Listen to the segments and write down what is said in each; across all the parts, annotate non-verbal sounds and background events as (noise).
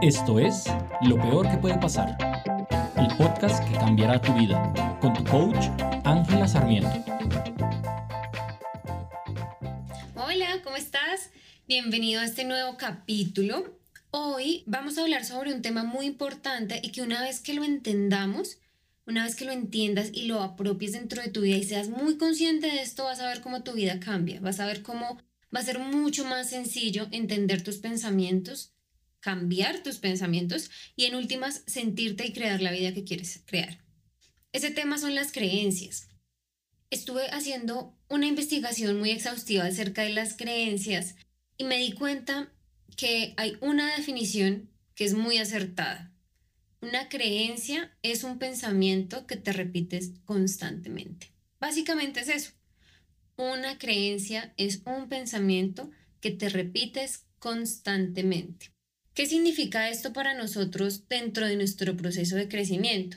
Esto es Lo Peor que puede pasar, el podcast que cambiará tu vida, con tu coach Ángela Sarmiento. Hola, ¿cómo estás? Bienvenido a este nuevo capítulo. Hoy vamos a hablar sobre un tema muy importante y que una vez que lo entendamos, una vez que lo entiendas y lo apropies dentro de tu vida y seas muy consciente de esto, vas a ver cómo tu vida cambia, vas a ver cómo va a ser mucho más sencillo entender tus pensamientos, cambiar tus pensamientos y en últimas sentirte y crear la vida que quieres crear. Ese tema son las creencias. Estuve haciendo una investigación muy exhaustiva acerca de las creencias y me di cuenta que hay una definición que es muy acertada. Una creencia es un pensamiento que te repites constantemente. Básicamente es eso. Una creencia es un pensamiento que te repites constantemente. ¿Qué significa esto para nosotros dentro de nuestro proceso de crecimiento?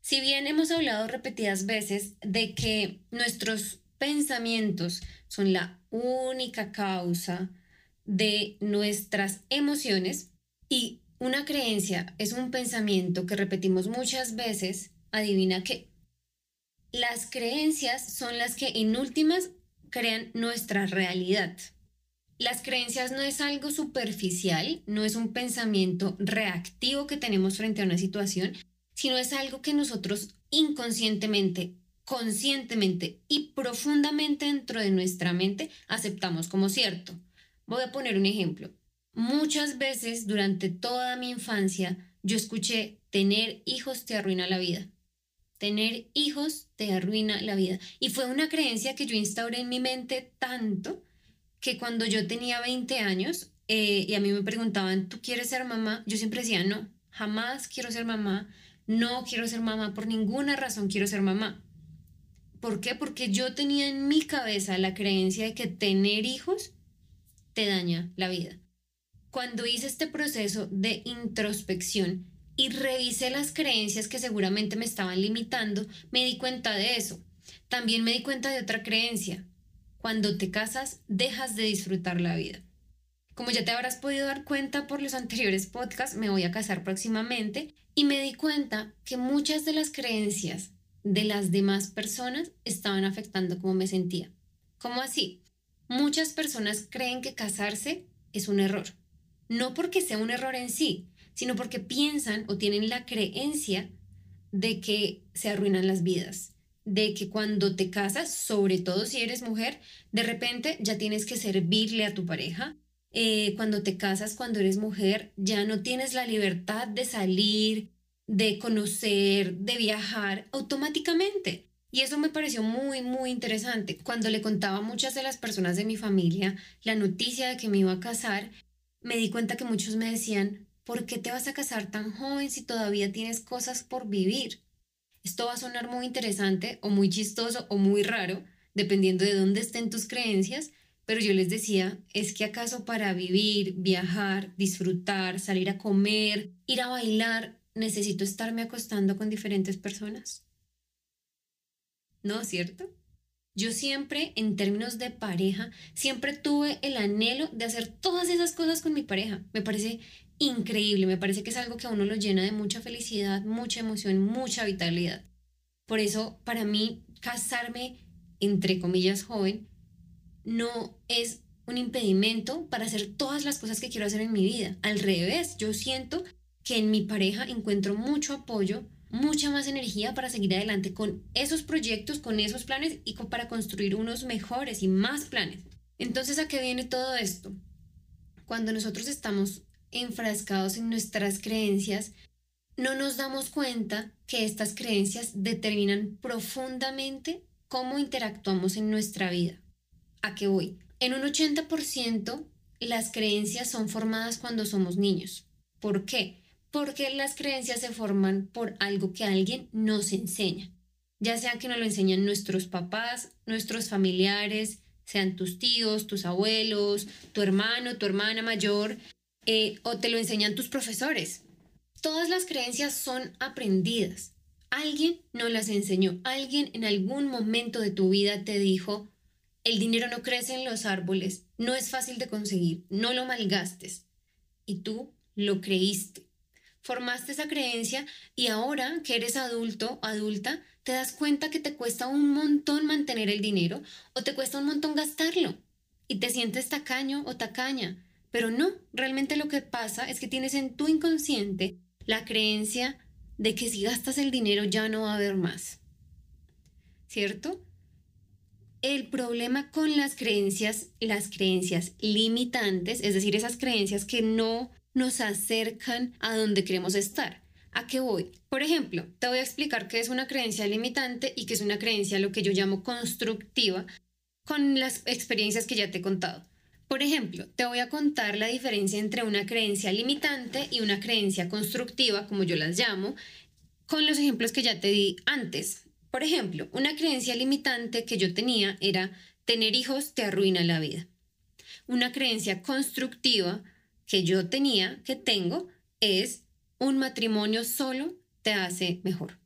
Si bien hemos hablado repetidas veces de que nuestros pensamientos son la única causa de nuestras emociones y una creencia es un pensamiento que repetimos muchas veces, adivina qué. Las creencias son las que en últimas crean nuestra realidad. Las creencias no es algo superficial, no es un pensamiento reactivo que tenemos frente a una situación, sino es algo que nosotros inconscientemente, conscientemente y profundamente dentro de nuestra mente aceptamos como cierto. Voy a poner un ejemplo. Muchas veces durante toda mi infancia yo escuché tener hijos te arruina la vida. Tener hijos te arruina la vida. Y fue una creencia que yo instauré en mi mente tanto que cuando yo tenía 20 años eh, y a mí me preguntaban, ¿tú quieres ser mamá? Yo siempre decía, no, jamás quiero ser mamá. No quiero ser mamá, por ninguna razón quiero ser mamá. ¿Por qué? Porque yo tenía en mi cabeza la creencia de que tener hijos te daña la vida cuando hice este proceso de introspección y revisé las creencias que seguramente me estaban limitando, me di cuenta de eso. También me di cuenta de otra creencia. Cuando te casas, dejas de disfrutar la vida. Como ya te habrás podido dar cuenta por los anteriores podcasts, me voy a casar próximamente y me di cuenta que muchas de las creencias de las demás personas estaban afectando cómo me sentía. ¿Cómo así? Muchas personas creen que casarse es un error no porque sea un error en sí, sino porque piensan o tienen la creencia de que se arruinan las vidas, de que cuando te casas, sobre todo si eres mujer, de repente ya tienes que servirle a tu pareja. Eh, cuando te casas, cuando eres mujer, ya no tienes la libertad de salir, de conocer, de viajar automáticamente. Y eso me pareció muy, muy interesante. Cuando le contaba a muchas de las personas de mi familia la noticia de que me iba a casar, me di cuenta que muchos me decían, ¿por qué te vas a casar tan joven si todavía tienes cosas por vivir? Esto va a sonar muy interesante o muy chistoso o muy raro, dependiendo de dónde estén tus creencias, pero yo les decía, ¿es que acaso para vivir, viajar, disfrutar, salir a comer, ir a bailar, necesito estarme acostando con diferentes personas? ¿No, cierto? Yo siempre, en términos de pareja, siempre tuve el anhelo de hacer todas esas cosas con mi pareja. Me parece increíble, me parece que es algo que a uno lo llena de mucha felicidad, mucha emoción, mucha vitalidad. Por eso, para mí, casarme, entre comillas, joven, no es un impedimento para hacer todas las cosas que quiero hacer en mi vida. Al revés, yo siento que en mi pareja encuentro mucho apoyo, mucha más energía para seguir adelante con esos proyectos, con esos planes y para construir unos mejores y más planes. Entonces, ¿a qué viene todo esto? Cuando nosotros estamos enfrascados en nuestras creencias, no nos damos cuenta que estas creencias determinan profundamente cómo interactuamos en nuestra vida. ¿A qué voy? En un 80% las creencias son formadas cuando somos niños. ¿Por qué? porque las creencias se forman por algo que alguien nos enseña, ya sea que nos lo enseñan nuestros papás, nuestros familiares, sean tus tíos, tus abuelos, tu hermano, tu hermana mayor, eh, o te lo enseñan tus profesores. Todas las creencias son aprendidas. Alguien nos las enseñó, alguien en algún momento de tu vida te dijo, el dinero no crece en los árboles, no es fácil de conseguir, no lo malgastes. Y tú lo creíste. Formaste esa creencia y ahora que eres adulto, adulta, te das cuenta que te cuesta un montón mantener el dinero o te cuesta un montón gastarlo y te sientes tacaño o tacaña. Pero no, realmente lo que pasa es que tienes en tu inconsciente la creencia de que si gastas el dinero ya no va a haber más. ¿Cierto? El problema con las creencias, las creencias limitantes, es decir, esas creencias que no nos acercan a donde queremos estar. ¿A qué voy? Por ejemplo, te voy a explicar qué es una creencia limitante y qué es una creencia lo que yo llamo constructiva con las experiencias que ya te he contado. Por ejemplo, te voy a contar la diferencia entre una creencia limitante y una creencia constructiva, como yo las llamo, con los ejemplos que ya te di antes. Por ejemplo, una creencia limitante que yo tenía era tener hijos te arruina la vida. Una creencia constructiva que yo tenía, que tengo, es un matrimonio solo te hace mejor.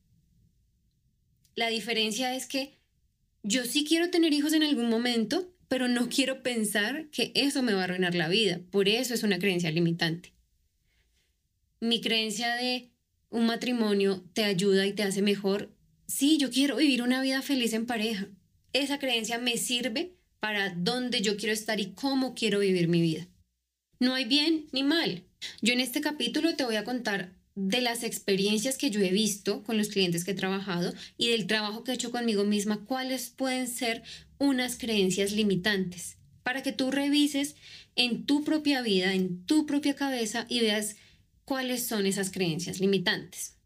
La diferencia es que yo sí quiero tener hijos en algún momento, pero no quiero pensar que eso me va a arruinar la vida. Por eso es una creencia limitante. Mi creencia de un matrimonio te ayuda y te hace mejor. Sí, yo quiero vivir una vida feliz en pareja. Esa creencia me sirve para dónde yo quiero estar y cómo quiero vivir mi vida. No hay bien ni mal. Yo en este capítulo te voy a contar de las experiencias que yo he visto con los clientes que he trabajado y del trabajo que he hecho conmigo misma, cuáles pueden ser unas creencias limitantes, para que tú revises en tu propia vida, en tu propia cabeza y veas cuáles son esas creencias limitantes.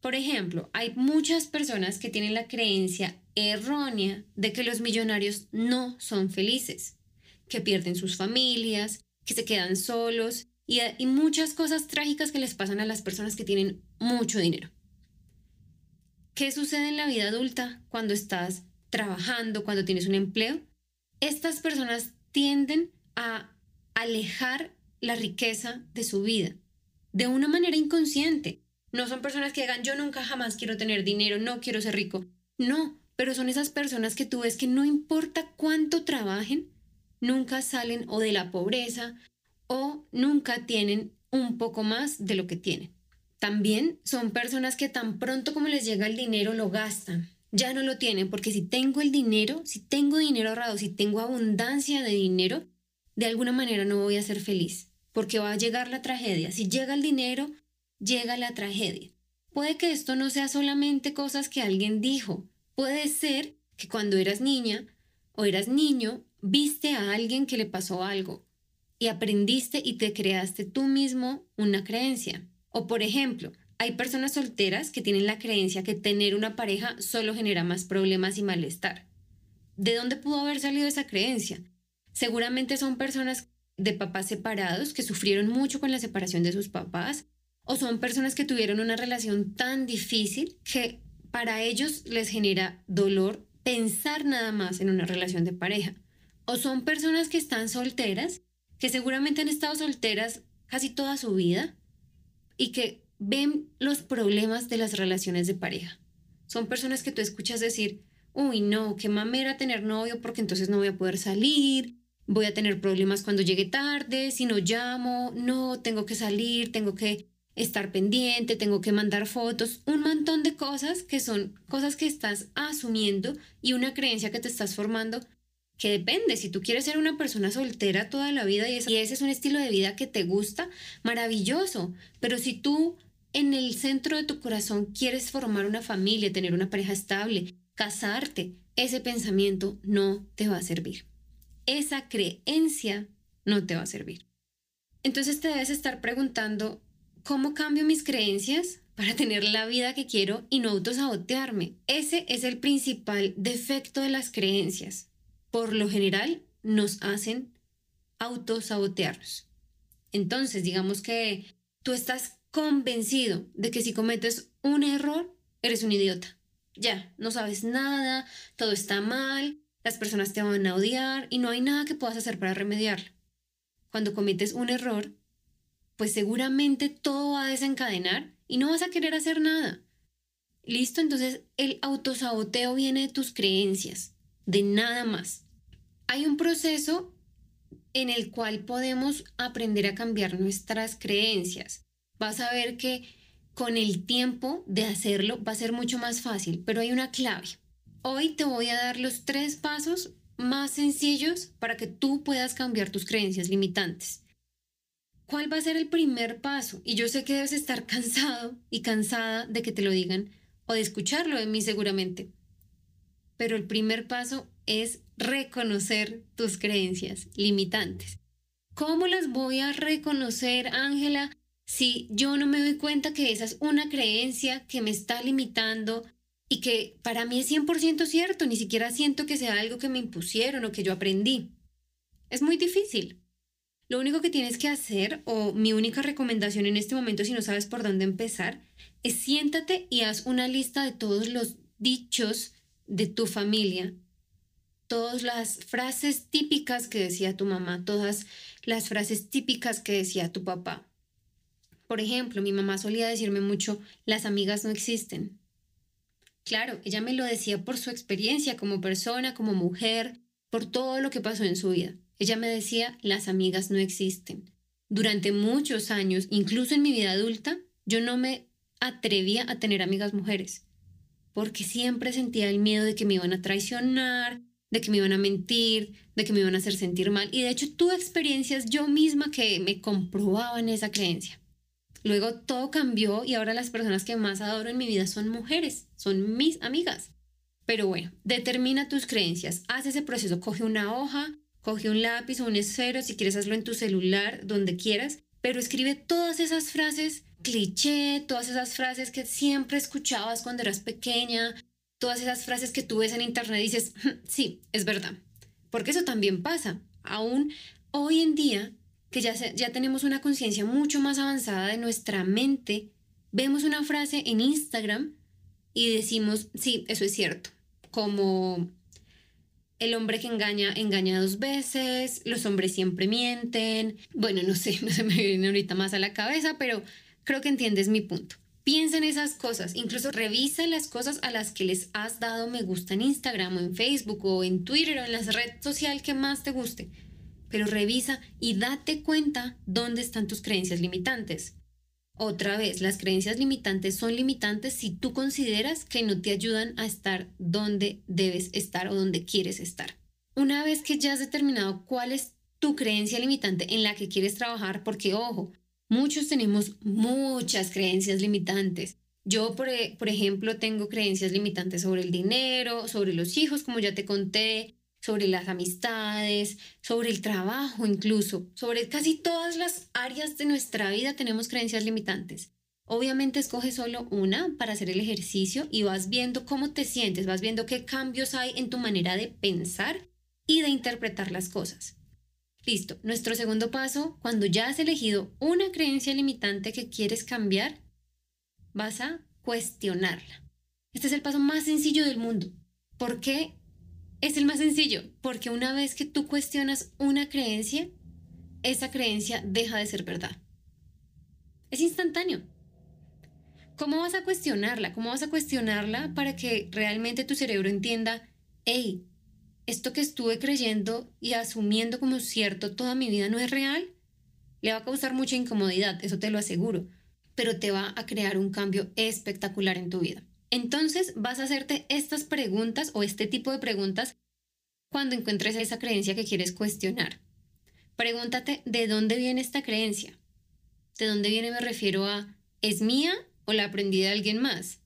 Por ejemplo, hay muchas personas que tienen la creencia errónea de que los millonarios no son felices, que pierden sus familias, que se quedan solos y, muchas cosas trágicas que les pasan a las personas que tienen mucho dinero. ¿Qué sucede en la vida adulta cuando estás trabajando, cuando tienes un empleo? Estas personas tienden a alejar la riqueza de su vida de una manera inconsciente. No son personas que digan yo nunca jamás quiero tener dinero, no quiero ser rico. No, pero son esas personas que tú ves que no importa cuánto trabajen, nunca salen o de la pobreza o nunca tienen un poco más de lo que tienen. También son personas que tan pronto como les llega el dinero lo gastan. Ya no lo tienen porque si tengo el dinero, si tengo dinero ahorrado, si tengo abundancia de dinero, de alguna manera no voy a ser feliz porque va a llegar la tragedia. Si llega el dinero, llega la tragedia. Puede que esto no sea solamente cosas que alguien dijo. Puede ser que cuando eras niña o eras niño, viste a alguien que le pasó algo y aprendiste y te creaste tú mismo una creencia. O por ejemplo, hay personas solteras que tienen la creencia que tener una pareja solo genera más problemas y malestar. ¿De dónde pudo haber salido esa creencia? Seguramente son personas de papás separados que sufrieron mucho con la separación de sus papás o son personas que tuvieron una relación tan difícil que para ellos les genera dolor pensar nada más en una relación de pareja. O son personas que están solteras que seguramente han estado solteras casi toda su vida y que ven los problemas de las relaciones de pareja. Son personas que tú escuchas decir, uy, no, qué mamera tener novio porque entonces no voy a poder salir, voy a tener problemas cuando llegue tarde, si no llamo, no, tengo que salir, tengo que estar pendiente, tengo que mandar fotos, un montón de cosas que son cosas que estás asumiendo y una creencia que te estás formando que depende, si tú quieres ser una persona soltera toda la vida y ese, es un estilo de vida que te gusta, maravilloso, pero si tú en el centro de tu corazón quieres formar una familia, tener una pareja estable, casarte, ese pensamiento no te va a servir. Esa creencia no te va a servir. Entonces te debes estar preguntando, ¿cómo cambio mis creencias para tener la vida que quiero y no autosabotearme? Ese es el principal defecto de las creencias por lo general nos hacen autosabotearnos. Entonces, digamos que tú estás convencido de que si cometes un error, eres un idiota. Ya, no sabes nada, todo está mal, las personas te van a odiar y no hay nada que puedas hacer para remediarlo. Cuando cometes un error, pues seguramente todo va a desencadenar y no vas a querer hacer nada. Listo, entonces el autosaboteo viene de tus creencias de nada más. Hay un proceso en el cual podemos aprender a cambiar nuestras creencias. Vas a ver que con el tiempo de hacerlo va a ser mucho más fácil, pero hay una clave. Hoy te voy a dar los tres pasos más sencillos para que tú puedas cambiar tus creencias limitantes. ¿Cuál va a ser el primer paso? Y yo sé que debes estar (laughs) cansado y cansada de que te lo digan o de escucharlo de mí seguramente. Pero el primer paso es reconocer tus creencias limitantes. ¿Cómo las voy a reconocer, Ángela, si yo no me doy cuenta que esa es una creencia que me está limitando y que para mí es 100% cierto, ni siquiera siento que sea algo que me impusieron o que yo aprendí? Es muy difícil. Lo único que tienes que hacer, o mi única recomendación en este momento si no sabes por dónde empezar, es siéntate y haz una lista de todos los dichos de tu familia, todas las frases típicas que decía tu mamá, todas las frases típicas que decía tu papá. Por ejemplo, mi mamá solía decirme mucho, las amigas no existen. Claro, ella me lo decía por su experiencia como persona, como mujer, por todo lo que pasó en su vida. Ella me decía, las amigas no existen. Durante muchos años, incluso en mi vida adulta, yo no me atrevía a tener amigas mujeres, porque siempre sentía el miedo de que me iban a traicionar, de que me iban a mentir, de que me iban a hacer sentir mal. Y de hecho tuve experiencias yo misma que me comprobaban esa creencia. Luego todo cambió y ahora las personas que más adoro en mi vida son mujeres, son mis amigas. Pero bueno, determina tus creencias, haz ese proceso, coge una hoja, coge un lápiz o un esfero, si quieres hazlo en tu celular, donde quieras, pero escribe todas esas frases cliché, todas esas frases que siempre escuchabas cuando eras pequeña, todas esas frases que tú ves en internet y dices, mm, sí, es verdad. Porque eso también pasa. Aún hoy en día, que ya, ya tenemos una conciencia mucho más avanzada de nuestra mente, vemos una frase en Instagram y decimos, sí, eso es cierto. Como el hombre que engaña, engaña dos veces, los hombres siempre mienten. Bueno, no sé, (laughs) no se me viene ahorita más a la cabeza, pero creo que entiendes mi punto. Piensa en esas cosas, incluso revisa las cosas a las que les has dado me gusta en Instagram o en Facebook o en Twitter o en la red social que más te guste. Pero revisa y date cuenta dónde están tus creencias limitantes. Otra vez, las creencias limitantes son limitantes si tú consideras que no te ayudan a estar donde debes estar o donde quieres estar. Una vez que ya has determinado cuál es tu creencia limitante en la que quieres trabajar, porque ojo, muchos tenemos muchas creencias limitantes. Yo, por, ejemplo, tengo creencias limitantes sobre el dinero, sobre los hijos, como ya te conté, sobre las amistades, sobre el trabajo incluso, sobre casi todas las áreas de nuestra vida tenemos creencias limitantes. Obviamente escoge solo una para hacer el ejercicio y vas viendo cómo te sientes, vas viendo qué cambios hay en tu manera de pensar y de interpretar las cosas. Listo, nuestro segundo paso, cuando ya has elegido una creencia limitante que quieres cambiar, vas a cuestionarla. Este es el paso más sencillo del mundo. ¿Por qué es el más sencillo, porque una vez que tú cuestionas una creencia, esa creencia deja de ser verdad. Es instantáneo. ¿Cómo vas a cuestionarla? ¿Cómo vas a cuestionarla para que realmente tu cerebro entienda, hey, esto que estuve creyendo y asumiendo como cierto toda mi vida no es real? Le va a causar mucha incomodidad, eso te lo aseguro, pero te va a crear un cambio espectacular en tu vida. Entonces vas a hacerte estas preguntas o este tipo de preguntas cuando encuentres esa creencia que quieres cuestionar. Pregúntate de dónde viene esta creencia. ¿De dónde viene me refiero a ¿es mía o la aprendí de alguien más?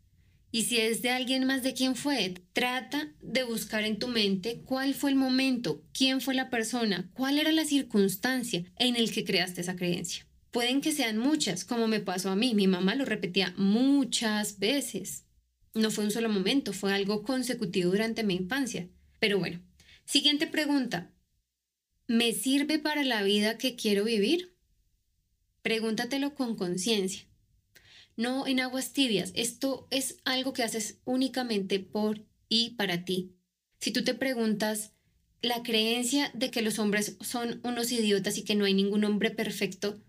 Y si es de alguien más, ¿de quién fue? Trata de buscar en tu mente cuál fue el momento, quién fue la persona, cuál era la circunstancia en el que creaste esa creencia. Pueden que sean muchas, como me pasó a mí. Mi mamá lo repetía muchas veces. No fue un solo momento, fue algo consecutivo durante mi infancia. Pero bueno, siguiente pregunta. ¿Me sirve para la vida que quiero vivir? Pregúntatelo con conciencia. No en aguas tibias. Esto es algo que haces únicamente por y para ti. Si tú te preguntas, la creencia de que los hombres son unos idiotas y que no hay ningún hombre perfecto,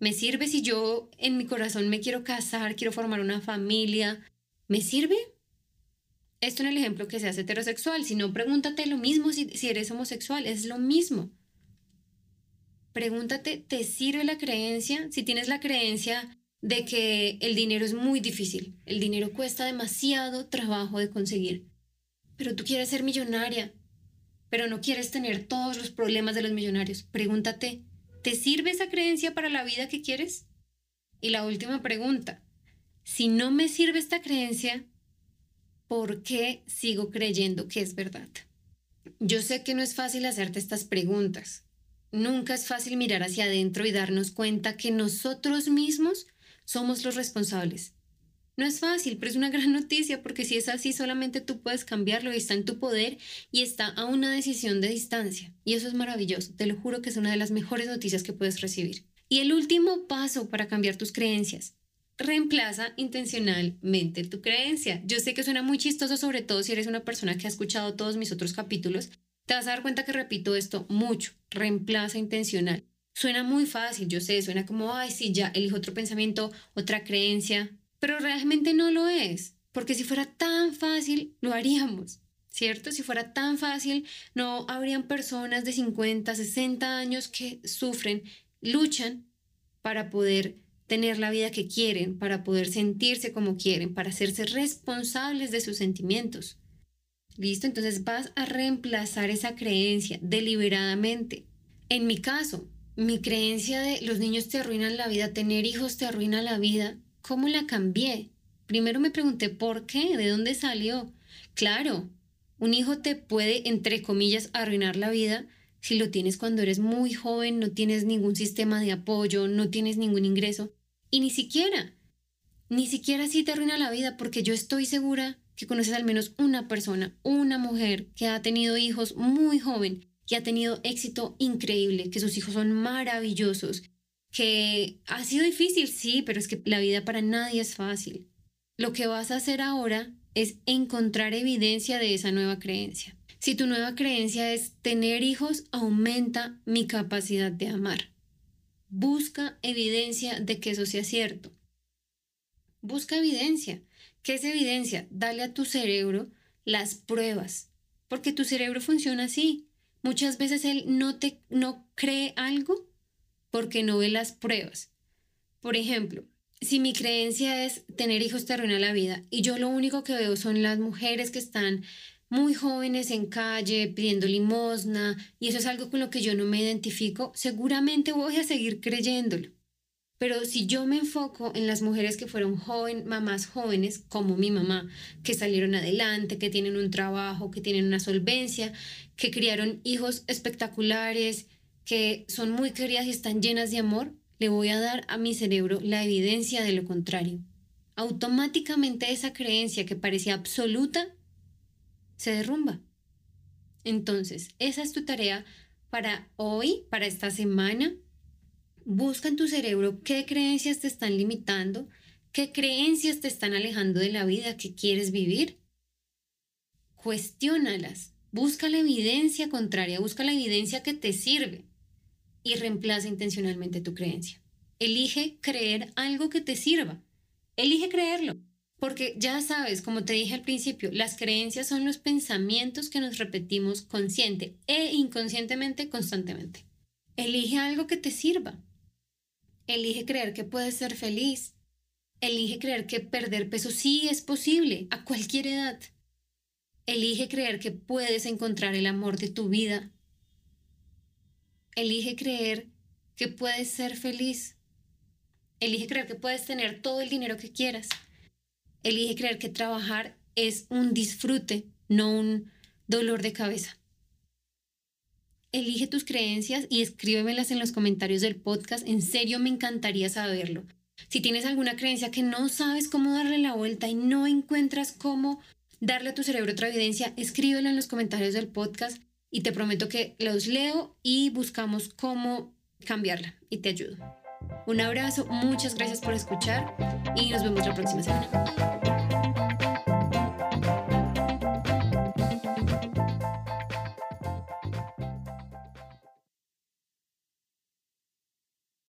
¿me sirve si yo en mi corazón me quiero casar, quiero formar una familia, ¿Me sirve? Esto en el ejemplo que seas heterosexual, si no, pregúntate lo mismo si, si eres homosexual, es lo mismo. Pregúntate, ¿te sirve la creencia? Si tienes la creencia de que el dinero es muy difícil, el dinero cuesta demasiado trabajo de conseguir, pero tú quieres ser millonaria, pero no quieres tener todos los problemas de los millonarios. Pregúntate, ¿te sirve esa creencia para la vida que quieres? Y la última pregunta, si no me sirve esta creencia, ¿por qué sigo creyendo que es verdad? Yo sé que no es fácil hacerte estas preguntas. Nunca es fácil mirar hacia adentro y darnos cuenta que nosotros mismos somos los responsables. No es fácil, pero es una gran noticia porque si es así solamente tú puedes cambiarlo y está en tu poder y está a una decisión de distancia. Y eso es maravilloso, te lo juro que es una de las mejores noticias que puedes recibir. Y el último paso para cambiar tus creencias. Reemplaza intencionalmente tu creencia. Yo sé que suena muy chistoso, sobre todo si eres una persona que ha escuchado todos mis otros capítulos. Te vas a dar cuenta que repito esto mucho. Reemplaza intencional. Suena muy fácil, yo sé, suena como, ay, sí, ya elijo otro pensamiento, otra creencia, pero realmente no lo es, porque si fuera tan fácil, lo haríamos, ¿cierto? Si fuera tan fácil, no habrían personas de 50, 60 años que sufren, luchan para poder tener la vida que quieren, para poder sentirse como quieren, para hacerse responsables de sus sentimientos. ¿Listo? Entonces vas a reemplazar esa creencia deliberadamente. En mi caso, mi creencia de los niños te arruinan la vida, tener hijos te arruina la vida, ¿cómo la cambié? Primero me pregunté por qué, de dónde salió. Claro, un hijo te puede, entre comillas, arruinar la vida si lo tienes cuando eres muy joven, no tienes ningún sistema de apoyo, no tienes ningún ingreso. Y ni siquiera, ni siquiera así te arruina la vida, porque yo estoy segura que conoces al menos una persona, una mujer que ha tenido hijos muy joven, que ha tenido éxito increíble, que sus hijos son maravillosos, que ha sido difícil, sí, pero es que la vida para nadie es fácil. Lo que vas a hacer ahora es encontrar evidencia de esa nueva creencia. Si tu nueva creencia es tener hijos, aumenta mi capacidad de amar. Busca evidencia de que eso sea cierto. Busca evidencia. ¿Qué es evidencia? Dale a tu cerebro las pruebas, porque tu cerebro funciona así. Muchas veces él no te no cree algo porque no ve las pruebas. Por ejemplo, si mi creencia es tener hijos te arruina la vida y yo lo único que veo son las mujeres que están muy jóvenes en calle pidiendo limosna y eso es algo con lo que yo no me identifico, seguramente voy a seguir creyéndolo. Pero si yo me enfoco en las mujeres que fueron joven, mamás jóvenes, como mi mamá, que salieron adelante, que tienen un trabajo, que tienen una solvencia, que criaron hijos espectaculares, que son muy queridas y están llenas de amor, le voy a dar a mi cerebro la evidencia de lo contrario. Automáticamente esa creencia que parecía absoluta se derrumba. Entonces, esa es tu tarea para hoy, para esta semana. Busca en tu cerebro qué creencias te están limitando, qué creencias te están alejando de la vida que quieres vivir. Cuestiónalas. Busca la evidencia contraria, busca la evidencia que te sirve y reemplaza intencionalmente tu creencia. Elige creer algo que te sirva. Elige creerlo. Porque ya sabes, como te dije al principio, las creencias son los pensamientos que nos repetimos consciente e inconscientemente constantemente. Elige algo que te sirva. Elige creer que puedes ser feliz. Elige creer que perder peso sí es posible a cualquier edad. Elige creer que puedes encontrar el amor de tu vida. Elige creer que puedes ser feliz. Elige creer que puedes tener todo el dinero que quieras. Elige creer que trabajar es un disfrute, no un dolor de cabeza. Elige tus creencias y escríbemelas en los comentarios del podcast. En serio, me encantaría saberlo. Si tienes alguna creencia que no sabes cómo darle la vuelta y no encuentras cómo darle a tu cerebro otra evidencia, escríbelo en los comentarios del podcast y te prometo que los leo y buscamos cómo cambiarla y te ayudo. Un abrazo, muchas gracias por escuchar y nos vemos la próxima semana.